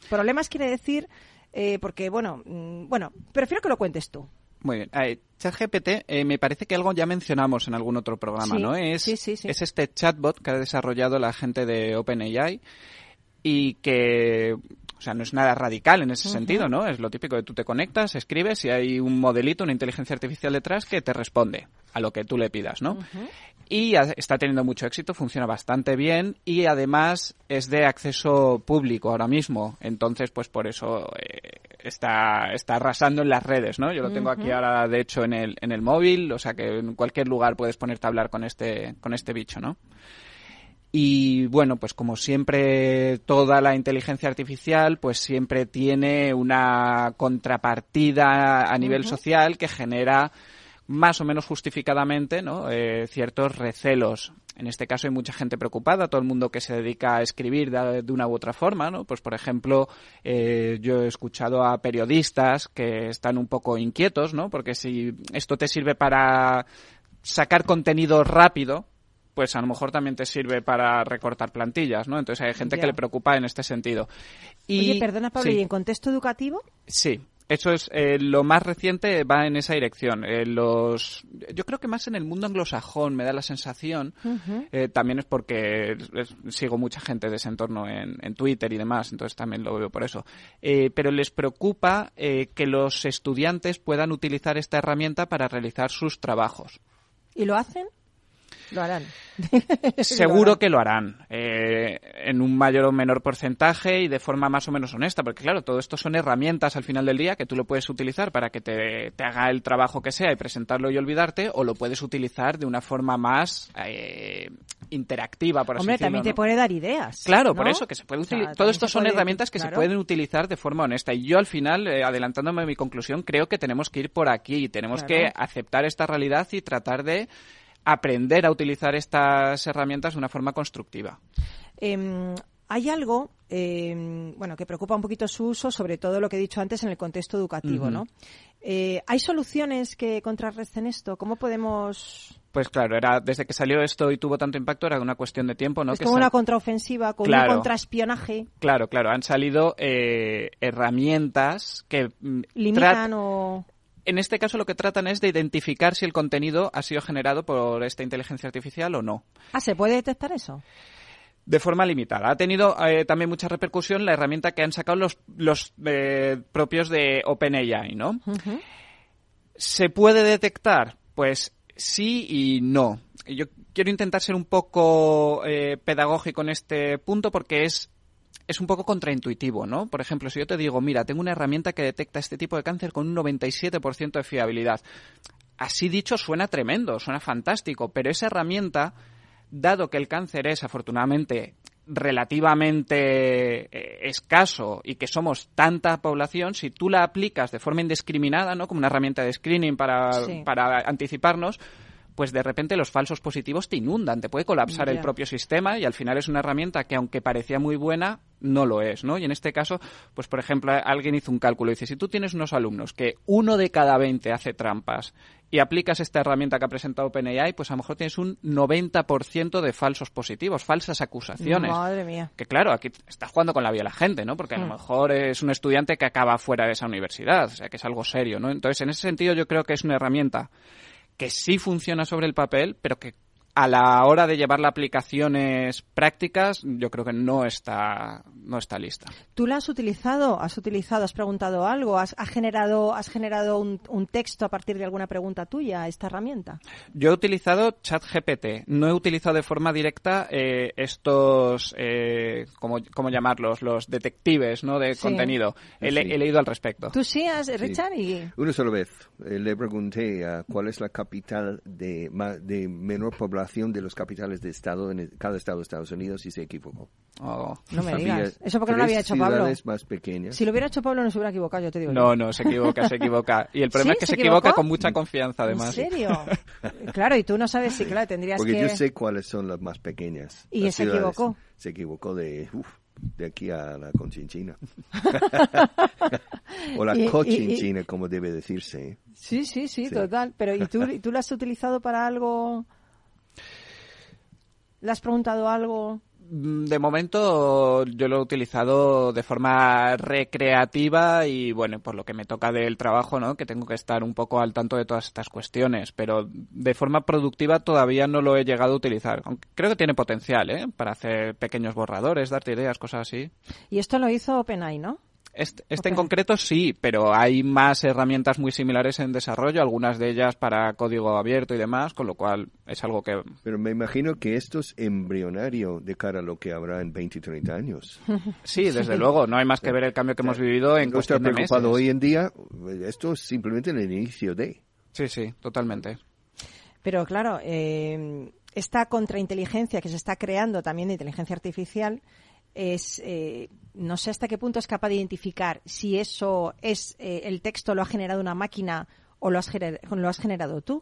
Problemas quiere decir, eh, porque, bueno, mm, bueno, prefiero que lo cuentes tú. Muy bien. Eh, ChatGPT, eh, me parece que algo ya mencionamos en algún otro programa, Sí, ¿no? Es, sí, sí, sí. es este chatbot que ha desarrollado la gente de OpenAI y que, o sea, no es nada radical en ese sentido, ¿no? Es lo típico de tú te conectas, escribes y hay un modelito, una inteligencia artificial detrás que te responde a lo que tú le pidas, ¿no? Y está teniendo mucho éxito, funciona bastante bien y además es de acceso público ahora mismo. Entonces, pues por eso eh, está, está arrasando en las redes, ¿no? Yo lo tengo aquí ahora, de hecho, en el, en el móvil, o sea que en cualquier lugar puedes ponerte a hablar con este, con este bicho, ¿no? Y bueno, pues como siempre toda la inteligencia artificial pues siempre tiene una contrapartida a nivel social que genera más o menos justificadamente ¿no? Eh, ciertos recelos. En este caso hay mucha gente preocupada, todo el mundo que se dedica a escribir de, de una u otra forma, ¿no? Pues por ejemplo, eh, yo he escuchado a periodistas que están un poco inquietos, ¿no? Porque si esto te sirve para sacar contenido rápido, pues a lo mejor también te sirve para recortar plantillas, ¿no? Entonces hay gente Ya. que le preocupa en este sentido. Y, Oye, perdona, Pablo, sí. ¿y en contexto educativo? Sí, eso es eh, lo más reciente va en esa dirección. Eh, los, yo creo que más en el mundo anglosajón me da la sensación. eh, también es porque es- sigo mucha gente de ese entorno en, en Twitter y demás, entonces también lo veo por eso. Eh, pero les preocupa eh, que los estudiantes puedan utilizar esta herramienta para realizar sus trabajos. ¿Y lo hacen? Lo harán. (laughs) Seguro que lo harán eh, en un mayor o menor porcentaje y de forma más o menos honesta, porque claro, todo esto son herramientas al final del día que tú lo puedes utilizar para que te, te haga el trabajo que sea y presentarlo y olvidarte, o lo puedes utilizar de una forma más eh, interactiva, por así Hombre, decirlo. también te ¿no? puede dar ideas. Claro, ¿no? por eso, que se puede O sea, utilizar. Todo esto son puede- herramientas que se pueden utilizar de forma honesta. Y yo al final, eh, adelantándome a mi conclusión, creo que tenemos que ir por aquí. Tenemos Claro. que aceptar esta realidad y tratar de aprender a utilizar estas herramientas de una forma constructiva. Em, hay algo, em, bueno, que preocupa un poquito su uso, sobre todo lo que he dicho antes en el contexto educativo. ¿no? Eh, ¿Hay soluciones que contrarresten esto? ¿Cómo podemos...? Pues claro, era desde que salió esto y tuvo tanto impacto era una cuestión de tiempo, ¿no? es Que como sal- una contraofensiva, con Claro. un contraespionaje, Claro, claro, han salido eh, herramientas que mm, limitan o... En este caso lo que tratan es de identificar si el contenido ha sido generado por esta inteligencia artificial o no. Ah, ¿se puede detectar eso? De forma limitada. Ha tenido eh, también mucha repercusión la herramienta que han sacado los, los eh, propios de OpenAI, ¿no? ¿Se puede detectar? Pues sí y no. Yo quiero intentar ser un poco eh, pedagógico en este punto porque es, es un poco contraintuitivo, ¿no? Por ejemplo, si yo te digo, mira, tengo una herramienta que detecta este tipo de cáncer con un 97% de fiabilidad. Así dicho, suena tremendo, suena fantástico, pero esa herramienta, dado que el cáncer es afortunadamente relativamente eh, escaso y que somos tanta población, si tú la aplicas de forma indiscriminada, ¿no? Como una herramienta de screening para, Sí. para anticiparnos, pues de repente los falsos positivos te inundan, te puede colapsar el propio sistema y al final es una herramienta que aunque parecía muy buena, no lo es, ¿no? Y en este caso, pues por ejemplo, alguien hizo un cálculo y dice, si tú tienes unos alumnos que uno de cada 20 hace trampas y aplicas esta herramienta que ha presentado OpenAI, pues a lo mejor tienes un 90% de falsos positivos, falsas acusaciones. Madre mía. Que claro, aquí estás jugando con la vida de la gente, ¿no? Porque a lo Hmm. mejor es un estudiante que acaba fuera de esa universidad, o sea, que es algo serio, ¿no? Entonces, en ese sentido, yo creo que es una herramienta que sí funciona sobre el papel, pero que a la hora de llevarla a aplicaciones prácticas, yo creo que no está, no está lista. ¿Tú la has utilizado? ¿Has utilizado? ¿Has preguntado algo? ¿Has, has generado, has generado un, un texto a partir de alguna pregunta tuya, esta herramienta? Yo he utilizado ChatGPT, no he utilizado de forma directa eh, estos, eh, ¿cómo, cómo llamarlos? Los detectives ¿no? de Sí. contenido. He, Sí. he leído al respecto. ¿Tú sí, has, Richard? Y... Una sola vez eh, le pregunté ah, cuál es la capital de, ma- de menor población relación de los capitales de Estado en el- cada Estado de Estados Unidos y se equivocó. Oh. No me Había digas. Eso porque no lo había hecho Pablo. más pequeñas. Si lo hubiera hecho Pablo no se hubiera equivocado, yo te digo. No, yo. no, se equivoca, se equivoca. Y el (laughs) problema ¿Sí? es que ¿Se se, equivoca con mucha confianza, además. ¿En serio? (laughs) claro, y tú no sabes si, claro, tendrías Porque que... yo sé cuáles son las más pequeñas. Y se equivocó. Se equivocó de, uf, de aquí a la Conchinchina. (laughs) o la Y- y- y- Cochinchina, como debe decirse. ¿eh? Sí, sí, sí, Sí. total. Pero ¿y tú, ¿y tú lo has utilizado para algo? ¿Le has preguntado algo? Mm, De momento yo lo he utilizado de forma recreativa y bueno, por lo que me toca del trabajo, ¿no? Que tengo que estar un poco al tanto de todas estas cuestiones, pero de forma productiva todavía no lo he llegado a utilizar. Creo que tiene potencial, ¿eh? Para hacer pequeños borradores, darte ideas, cosas así. Y esto lo hizo OpenAI, ¿no? Este, este en concreto sí, pero hay más herramientas muy similares en desarrollo, algunas de ellas para código abierto y demás, con lo cual es algo que Pero me imagino que esto es embrionario de cara a lo que habrá en 20 y 30 años. (laughs) sí, desde luego, no hay más que ver el cambio que hemos vivido en no estar cuestión de preocupado meses. hoy en día, esto es simplemente el inicio de. Sí, sí, totalmente. Pero claro, eh, esta contrainteligencia que se está creando también de inteligencia artificial es, eh, no sé hasta qué punto es capaz de identificar si eso es eh, el texto lo ha generado una máquina o lo has, gener- lo has generado tú.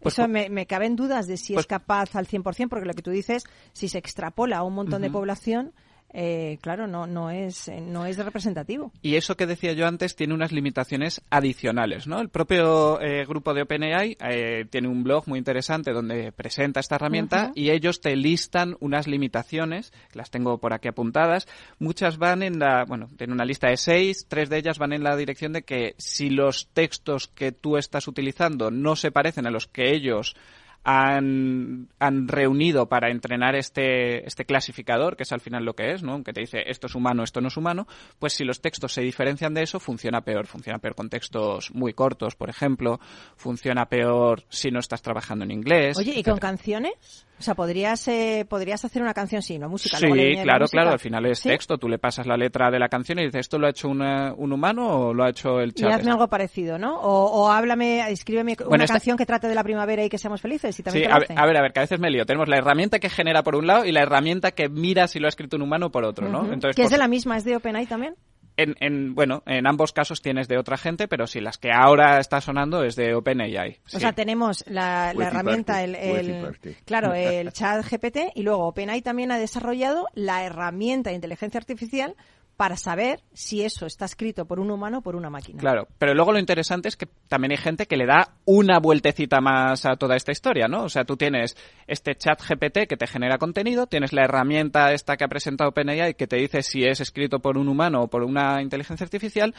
Pues Eso me, me caben dudas de si pues- es capaz al 100%, porque lo que tú dices, si se extrapola a un montón de población, eh, claro, no, no, es, eh, no es representativo. Y eso que decía yo antes tiene unas limitaciones adicionales, ¿no? El propio eh, grupo de OpenAI eh, tiene un blog muy interesante donde presenta esta herramienta y ellos te listan unas limitaciones, las tengo por aquí apuntadas. Muchas van en la, bueno, tiene una lista de seis, tres de ellas van en la dirección de que si los textos que tú estás utilizando no se parecen a los que ellos han, han reunido para entrenar este, este clasificador, que es al final lo que es, ¿no? Que te dice esto es humano, esto no es humano, pues si los textos se diferencian de eso, funciona peor. Funciona peor con textos muy cortos, por ejemplo. Funciona peor si no estás trabajando en inglés. Oye, ¿y con canciones? O sea, ¿podrías, eh, podrías hacer una canción, sí, no música. Sí, claro, música? claro, al final es ¿Sí? texto. Tú le pasas la letra de la canción y dices, ¿esto lo ha hecho una- un humano o lo ha hecho el Y chat? hazme este?". algo parecido, ¿no? O, o háblame, escríbeme Bueno, una esta- canción que trate de la primavera y que seamos felices. Y también Sí, a ver, a ver, a ver, que a veces me lío. Tenemos la herramienta que genera por un lado y la herramienta que mira si lo ha escrito un humano por otro, ¿no? Entonces, que es pues, de la misma, es de OpenAI también. En, en- bueno, en ambos casos tienes de otra gente, pero sí, las que ahora está sonando es de OpenAI. O sea, tenemos la, herramienta, el, el- claro, (laughs) el chat GPT y luego OpenAI también ha desarrollado la herramienta de inteligencia artificial para saber si eso está escrito por un humano o por una máquina. Claro, pero luego lo interesante es que también hay gente que le da una vueltecita más a toda esta historia, ¿no? O sea, tú tienes este chat GPT que te genera contenido, tienes la herramienta esta que ha presentado OpenAI que te dice si es escrito por un humano o por una inteligencia artificial,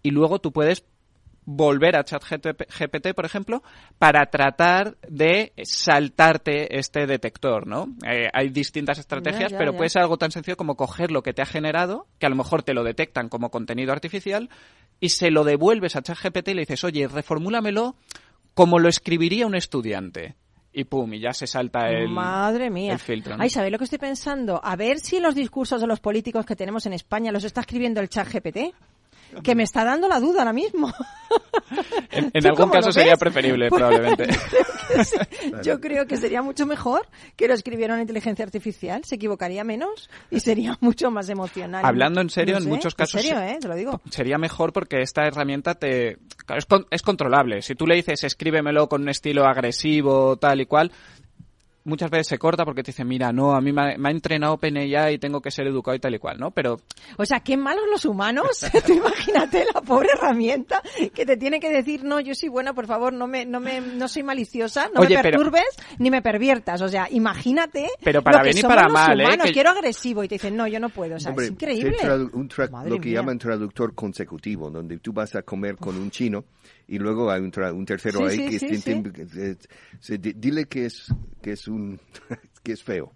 y luego tú puedes volver a ChatGPT, por ejemplo, para tratar de saltarte este detector, ¿no? Eh, hay distintas estrategias, Ya, ya, pero ya. puede ser algo tan sencillo como coger lo que te ha generado, que a lo mejor te lo detectan como contenido artificial, y se lo devuelves a ChatGPT y le dices, oye, reformúlamelo como lo escribiría un estudiante. Y pum, y ya se salta el, Madre mía. el filtro. ¿no? Ay, ¿sabéis lo que estoy pensando? A ver si los discursos de los políticos que tenemos en España los está escribiendo el chat GPT. Que me está dando la duda ahora mismo. En, en ¿Tú algún caso sería ves? preferible, Pues- probablemente. (laughs) Yo creo que sería mucho mejor que lo escribiera una inteligencia artificial. Se equivocaría menos y sería (laughs) mucho más emocional. Hablando en serio, No en sé, muchos casos En serio, se- ¿eh? Te lo digo. Sería mejor porque esta herramienta te es, con- es controlable. Si tú le dices escríbemelo con un estilo agresivo, tal y cual, muchas veces se corta porque te dice, mira, no, a mí me ha, me ha entrenado OpenAI y tengo que ser educado y tal y cual, ¿no? Pero O sea, qué malos los humanos. (laughs) Tú imagínate la pobre herramienta que te tiene que decir, no, yo soy buena, por favor, no me, no me, no soy maliciosa, no Oye, me pero- perturbes ni me perviertas. O sea, imagínate. Pero para lo que bien y somos para los mal, ¿eh? humanos. Que- Quiero agresivo y te dicen, no, yo no puedo. O sea, Hombre, es increíble. un lo que mía. llaman traductor consecutivo, donde tú vas a comer con un chino y luego hay un, tra- un tercero Sí, ahí sí, que sí, es- di- dile que es que es un (laughs) que es feo.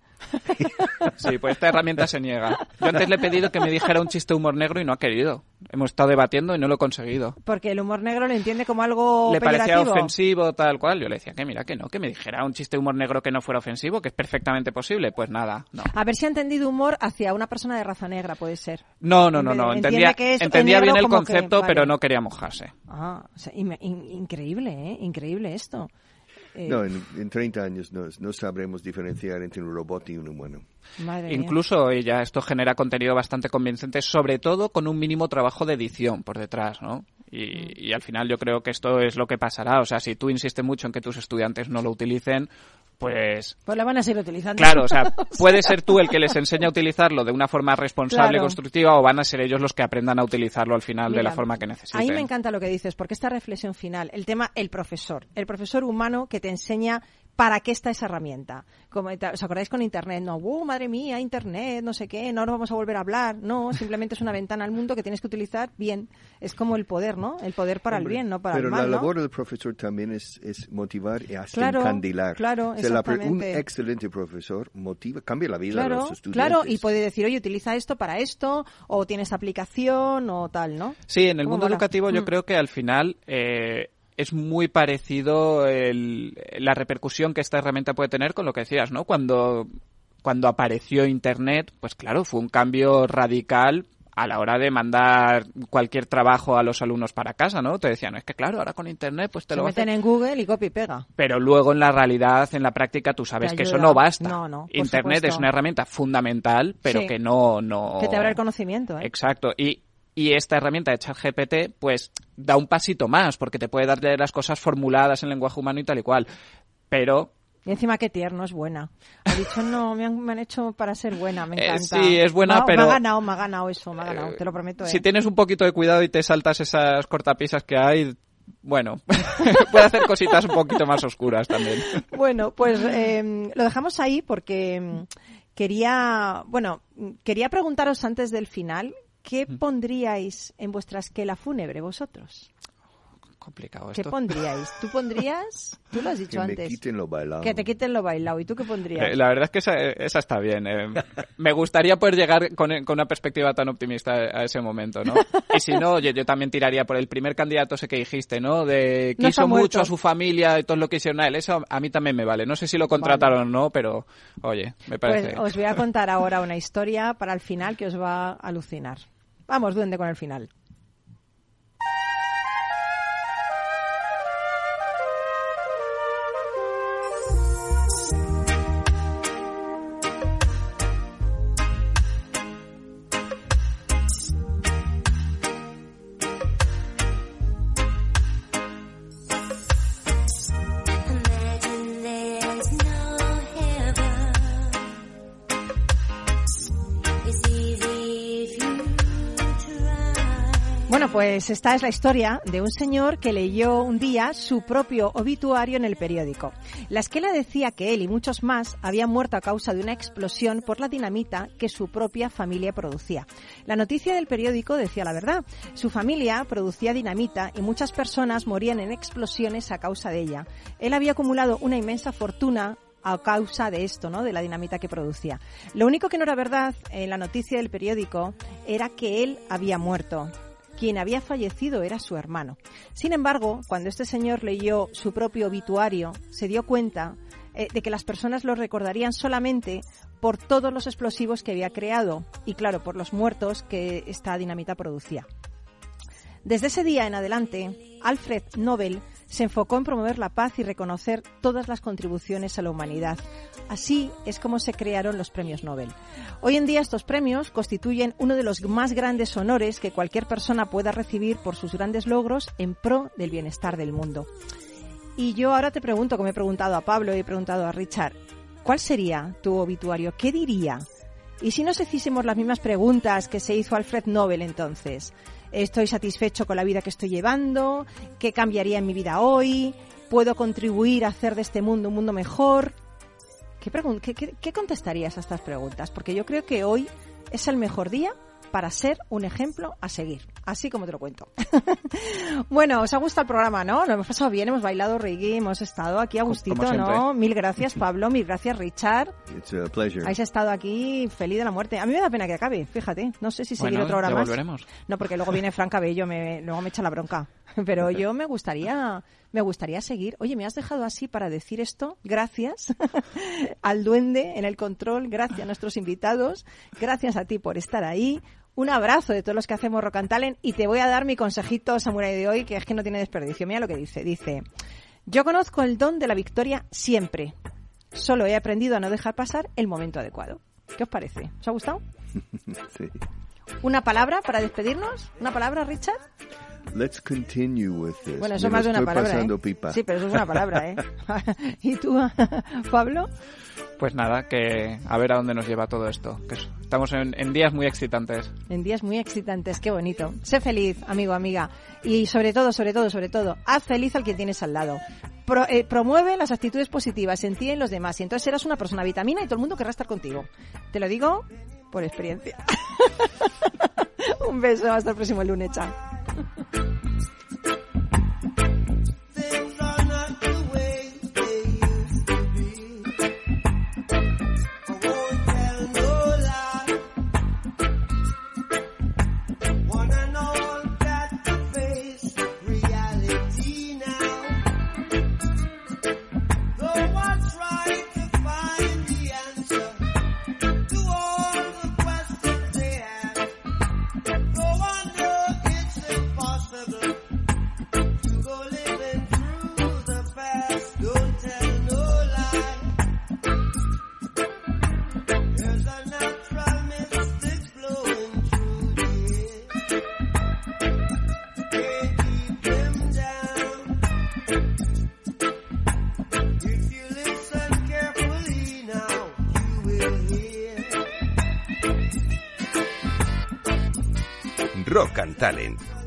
sí, pues esta herramienta se niega. Yo antes le he pedido que me dijera un chiste de humor negro y no ha querido. Hemos estado debatiendo y no lo he conseguido. Porque el humor negro lo entiende como algo le parecía peyorativo. ofensivo, tal cual. Yo le decía que mira, que no, que me dijera un chiste de humor negro que no fuera ofensivo, que es perfectamente posible. Pues nada, no. A ver si ha entendido humor hacia una persona de raza negra, puede ser. No, no, no, no. Entendía, que es entendía bien el que- concepto, vale. pero no quería mojarse. Ah, o sea, in- in- increíble, ¿eh? Increíble esto. Eh, No, en, en 30 años no, no sabremos diferenciar entre un robot y un humano. madre mía. Incluso ella, esto genera contenido bastante convincente, sobre todo con un mínimo trabajo de edición por detrás, ¿no? Y, y al final yo creo que esto es lo que pasará. O sea, si tú insistes mucho en que tus estudiantes no lo utilicen, pues Pues la van a seguir utilizando. Claro, o sea, (laughs) puede ser tú el que les enseñe a utilizarlo de una forma responsable y constructiva o van a ser ellos los que aprendan a utilizarlo al final de la forma que necesiten. A mí me encanta lo que dices, porque esta reflexión final, el tema, el profesor, el profesor humano que te enseña para qué está esa herramienta. Como, ¿Os acordáis con Internet? No, ¡uh, madre mía, Internet, no sé qué, no nos vamos a volver a hablar. No, simplemente es una ventana al mundo que tienes que utilizar bien. Es como el poder, ¿no? El poder para Hombre, el bien, no para Pero el mal, la ¿no? labor del profesor también es, es motivar y hasta Claro, encandilar. claro, O sea, la un excelente profesor motiva, cambia la vida de Claro, los estudiantes. claro, y puede decir, oye, utiliza esto para esto, o tiene esta aplicación, o tal, ¿no? Sí, en el ¿Cómo mundo educativo yo Mm. creo que al final eh, es muy parecido el- la repercusión que esta herramienta puede tener con lo que decías, ¿no? Cuando, cuando apareció Internet, pues claro, fue un cambio radical a la hora de mandar cualquier trabajo a los alumnos para casa, ¿no? Te decían, es que claro, ahora con Internet pues te Se lo meten en Google y copia y pega. pero luego en la realidad, en la práctica, tú sabes que eso no basta. No, no, Internet es una herramienta fundamental, pero Sí. que no, no. Que te abra el conocimiento, ¿eh? Exacto. Y, y esta herramienta de ChatGPT, pues da un pasito más, porque te puede dar de las cosas formuladas en lenguaje humano y tal y cual. Pero Y encima qué tierno, es buena. Ha dicho, no, me han, me han hecho para ser buena, me Eh, encanta. sí, es buena, Me ha- pero- Me ha ganado, me ha ganado eso, me ha ganado, te lo prometo. ¿eh? si tienes un poquito de cuidado y te saltas esas cortapisas que hay, bueno, (laughs) puede hacer cositas un poquito más oscuras también. Bueno, pues eh, lo dejamos ahí porque mm, quería, bueno, mm, quería preguntaros antes del final, ¿qué pondríais en vuestra esquela fúnebre vosotros? Complicado ¿Qué esto. pondríais? ¿Tú pondrías? Tú lo has dicho que me antes. quiten lo bailado. Que te quiten lo bailado. ¿Y tú qué pondrías? Eh, La verdad es que esa, esa está bien. eh. Me gustaría poder llegar con, con una perspectiva tan optimista a ese momento, ¿no? Y si no, oye, yo también tiraría por el primer candidato ese que dijiste, ¿no? De No quiso mucho muerto. a su familia y todo lo que hicieron a él. Eso a mí también me vale. No sé si lo contrataron o no, pero oye, me parece. Pues os voy a contar ahora una historia para el final que os va a alucinar. Vamos, duende con el final. Bueno, pues esta es la historia de un señor que leyó un día su propio obituario en el periódico. La esquela decía que él y muchos más habían muerto a causa de una explosión por la dinamita que su propia familia producía. La noticia del periódico decía la verdad. Su familia producía dinamita y muchas personas morían en explosiones a causa de ella. Él había acumulado una inmensa fortuna a causa de esto, ¿no? De la dinamita que producía. Lo único que no era verdad en la noticia del periódico era que él había muerto. Quien había fallecido era su hermano. Sin embargo, cuando este señor leyó su propio obituario, se dio cuenta eh, de que las personas lo recordarían solamente por todos los explosivos que había creado y, claro, por los muertos que esta dinamita producía. Desde ese día en adelante, Alfred Nobel se enfocó en promover la paz y reconocer todas las contribuciones a la humanidad. Así es como se crearon los premios Nobel. Hoy en día estos premios constituyen uno de los más grandes honores que cualquier persona pueda recibir por sus grandes logros en pro del bienestar del mundo. Y yo ahora te pregunto, como he preguntado a Pablo y he preguntado a Richard, ¿cuál sería tu obituario? ¿Qué diría? Y si nos hiciésemos las mismas preguntas que se hizo Alfred Nobel entonces, ¿estoy satisfecho con la vida que estoy llevando? ¿Qué cambiaría en mi vida hoy? ¿Puedo contribuir a hacer de este mundo un mundo mejor? ¿Qué, qué- qué contestarías a estas preguntas? Porque yo creo que hoy es el mejor día para ser un ejemplo a seguir, así como te lo cuento. (laughs) bueno, os ha gustado el programa, ¿no? Lo hemos pasado bien, hemos bailado reggae, hemos estado aquí a gustito. ¿no? Mil gracias, (laughs) Pablo, mil gracias, Richard. It's a pleasure. Habéis estado aquí feliz de la muerte. A mí me da pena que acabe, fíjate. No sé si seguir Bueno, otra hora ya más. volveremos. No, porque luego viene Fran Cabello, me, luego me echa la bronca. (laughs) Pero yo me gustaría, me gustaría seguir. Oye, me has dejado así para decir esto. Gracias (laughs) al duende en el control, gracias a nuestros invitados, gracias a ti por estar ahí. Un abrazo de todos los que hacemos Rock and Talent y te voy a dar mi consejito samurai de hoy, que es que no tiene desperdicio. Mira lo que dice. Dice, Yo conozco el don de la victoria siempre. Solo he aprendido a no dejar pasar el momento adecuado. ¿Qué os parece? ¿Os ha gustado? (laughs) Sí. ¿Una palabra para despedirnos? ¿Una palabra, Richard? Let's continue with this. Bueno, eso Me más de una estoy palabra. pasando ¿eh? pipa. Sí, pero eso es una palabra, ¿eh? (laughs) ¿Y tú, Pablo? Pues nada, que a ver a dónde nos lleva todo esto. Que es- estamos en, en días muy excitantes. En días muy excitantes, qué bonito. Sé feliz, amigo, amiga. Y sobre todo, sobre todo, sobre todo, haz feliz al que tienes al lado. Pro- eh, promueve las actitudes positivas en ti y en los demás. Y entonces serás una persona vitamina y todo el mundo querrá estar contigo. Te lo digo por experiencia. (laughs) Un beso, hasta el próximo lunes, chao.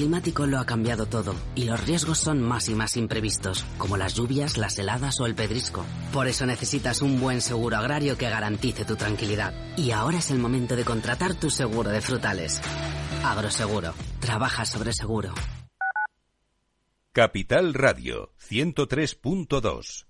Climático lo ha cambiado todo y los riesgos son más y más imprevistos, como las lluvias, las heladas o el pedrisco. Por eso necesitas un buen seguro agrario que garantice tu tranquilidad. Y ahora es el momento de contratar tu seguro de frutales. Agroseguro. Trabaja sobre seguro. Capital Radio 103.2.